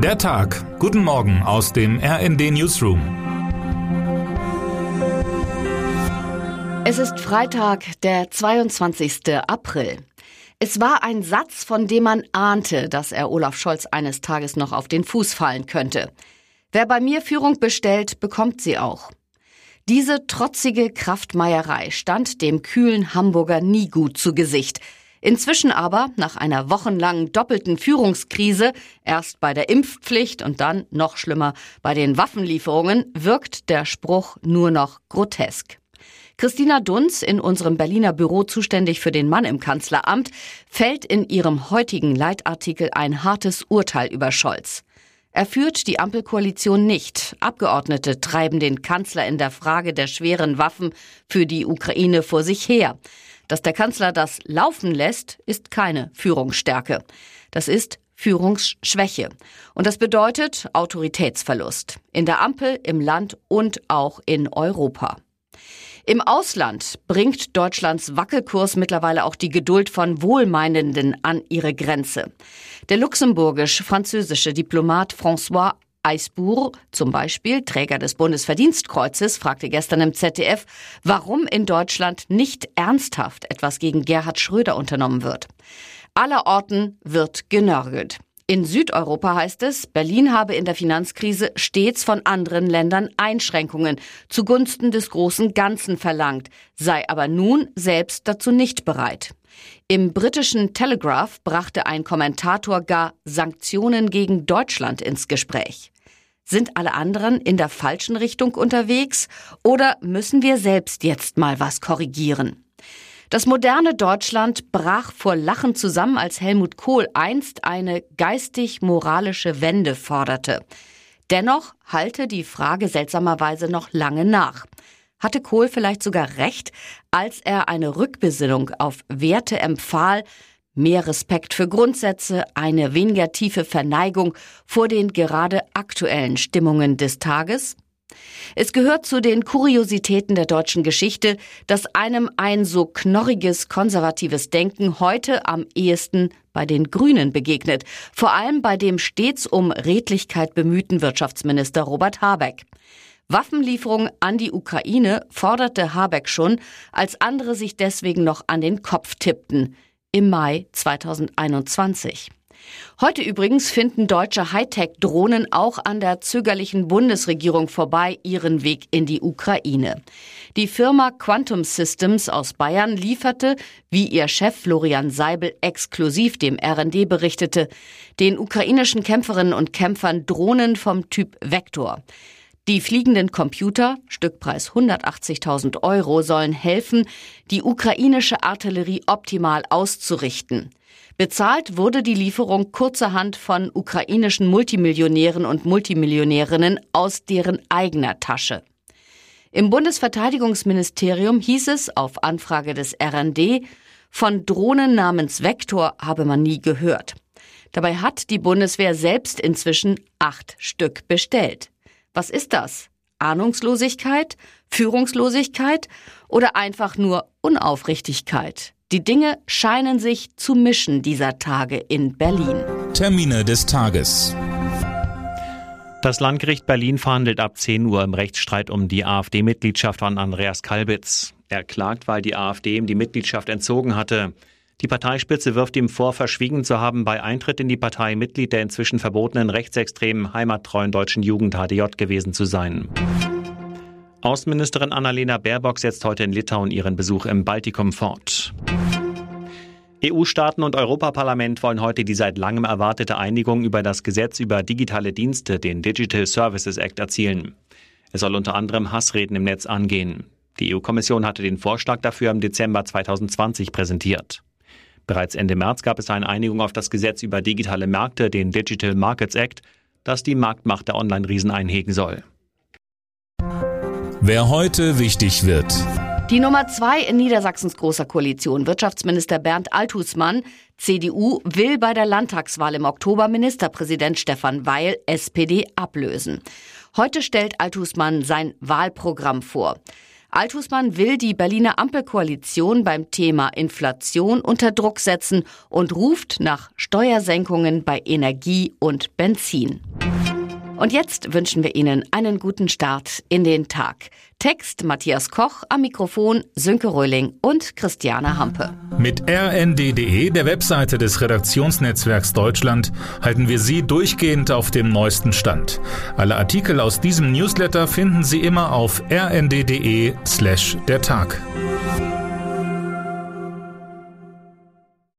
Der Tag. Guten Morgen aus dem RND Newsroom. Es ist Freitag, der 22. April. Es war ein Satz, von dem man ahnte, dass er Olaf Scholz eines Tages noch auf den Fuß fallen könnte. Wer bei mir Führung bestellt, bekommt sie auch. Diese trotzige Kraftmeierei stand dem kühlen Hamburger nie gut zu Gesicht. Inzwischen aber, nach einer wochenlangen doppelten Führungskrise, erst bei der Impfpflicht und dann noch schlimmer bei den Waffenlieferungen, wirkt der Spruch nur noch grotesk. Christina Dunz, in unserem Berliner Büro zuständig für den Mann im Kanzleramt, fällt in ihrem heutigen Leitartikel ein hartes Urteil über Scholz. Er führt die Ampelkoalition nicht. Abgeordnete treiben den Kanzler in der Frage der schweren Waffen für die Ukraine vor sich her. Dass der Kanzler das laufen lässt, ist keine Führungsstärke. Das ist Führungsschwäche. Und das bedeutet Autoritätsverlust. In der Ampel, im Land und auch in Europa. Im Ausland bringt Deutschlands Wackelkurs mittlerweile auch die Geduld von Wohlmeinenden an ihre Grenze. Der luxemburgisch-französische Diplomat François Eisbourg, zum Beispiel Träger des Bundesverdienstkreuzes, fragte gestern im ZDF, warum in Deutschland nicht ernsthaft etwas gegen Gerhard Schröder unternommen wird. Allerorten wird genörgelt. In Südeuropa heißt es, Berlin habe in der Finanzkrise stets von anderen Ländern Einschränkungen zugunsten des großen Ganzen verlangt, sei aber nun selbst dazu nicht bereit. Im britischen Telegraph brachte ein Kommentator gar Sanktionen gegen Deutschland ins Gespräch. Sind alle anderen in der falschen Richtung unterwegs oder müssen wir selbst jetzt mal was korrigieren? Das moderne Deutschland brach vor Lachen zusammen, als Helmut Kohl einst eine geistig-moralische Wende forderte. Dennoch halte die Frage seltsamerweise noch lange nach. Hatte Kohl vielleicht sogar recht, als er eine Rückbesinnung auf Werte empfahl, mehr Respekt für Grundsätze, eine weniger tiefe Verneigung vor den gerade aktuellen Stimmungen des Tages? Es gehört zu den Kuriositäten der deutschen Geschichte, dass einem ein so knorriges konservatives Denken heute am ehesten bei den Grünen begegnet, vor allem bei dem stets um Redlichkeit bemühten Wirtschaftsminister Robert Habeck. Waffenlieferungen an die Ukraine forderte Habeck schon, als andere sich deswegen noch an den Kopf tippten, im Mai 2021. Heute übrigens finden deutsche Hightech-Drohnen auch an der zögerlichen Bundesregierung vorbei ihren Weg in die Ukraine. Die Firma Quantum Systems aus Bayern lieferte, wie ihr Chef Florian Seibel exklusiv dem RND berichtete, den ukrainischen Kämpferinnen und Kämpfern Drohnen vom Typ Vector. Die fliegenden Computer, Stückpreis 180.000 Euro, sollen helfen, die ukrainische Artillerie optimal auszurichten. Bezahlt wurde die Lieferung kurzerhand von ukrainischen Multimillionären und Multimillionärinnen aus deren eigener Tasche. Im Bundesverteidigungsministerium hieß es auf Anfrage des RND, von Drohnen namens Vektor habe man nie gehört. Dabei hat die Bundeswehr selbst inzwischen acht Stück bestellt. Was ist das? Ahnungslosigkeit? Führungslosigkeit? Oder einfach nur Unaufrichtigkeit? Die Dinge scheinen sich zu mischen dieser Tage in Berlin. Termine des Tages. Das Landgericht Berlin verhandelt ab 10 Uhr im Rechtsstreit um die AfD-Mitgliedschaft von Andreas Kalbitz. Er klagt, weil die AfD ihm die Mitgliedschaft entzogen hatte. Die Parteispitze wirft ihm vor, verschwiegen zu haben, bei Eintritt in die Partei Mitglied der inzwischen verbotenen rechtsextremen heimattreuen deutschen Jugend HDJ gewesen zu sein. Außenministerin Annalena Baerbock setzt heute in Litauen ihren Besuch im Baltikum fort. EU-Staaten und Europaparlament wollen heute die seit langem erwartete Einigung über das Gesetz über digitale Dienste, den Digital Services Act, erzielen. Es soll unter anderem Hassreden im Netz angehen. Die EU-Kommission hatte den Vorschlag dafür im Dezember 2020 präsentiert. Bereits Ende März gab es eine Einigung auf das Gesetz über digitale Märkte, den Digital Markets Act, das die Marktmacht der Online-Riesen einhegen soll. Wer heute wichtig wird. Die Nummer zwei in Niedersachsens großer Koalition, Wirtschaftsminister Bernd Althusmann, CDU, will bei der Landtagswahl im Oktober Ministerpräsident Stefan Weil, SPD, ablösen. Heute stellt Althusmann sein Wahlprogramm vor. Althusmann will die Berliner Ampelkoalition beim Thema Inflation unter Druck setzen und ruft nach Steuersenkungen bei Energie und Benzin. Und jetzt wünschen wir Ihnen einen guten Start in den Tag. Text Matthias Koch, am Mikrofon Sönke Röhling und Christiane Hampe. Mit rnd.de, der Webseite des Redaktionsnetzwerks Deutschland, halten wir Sie durchgehend auf dem neuesten Stand. Alle Artikel aus diesem Newsletter finden Sie immer auf rnd.de slash der Tag.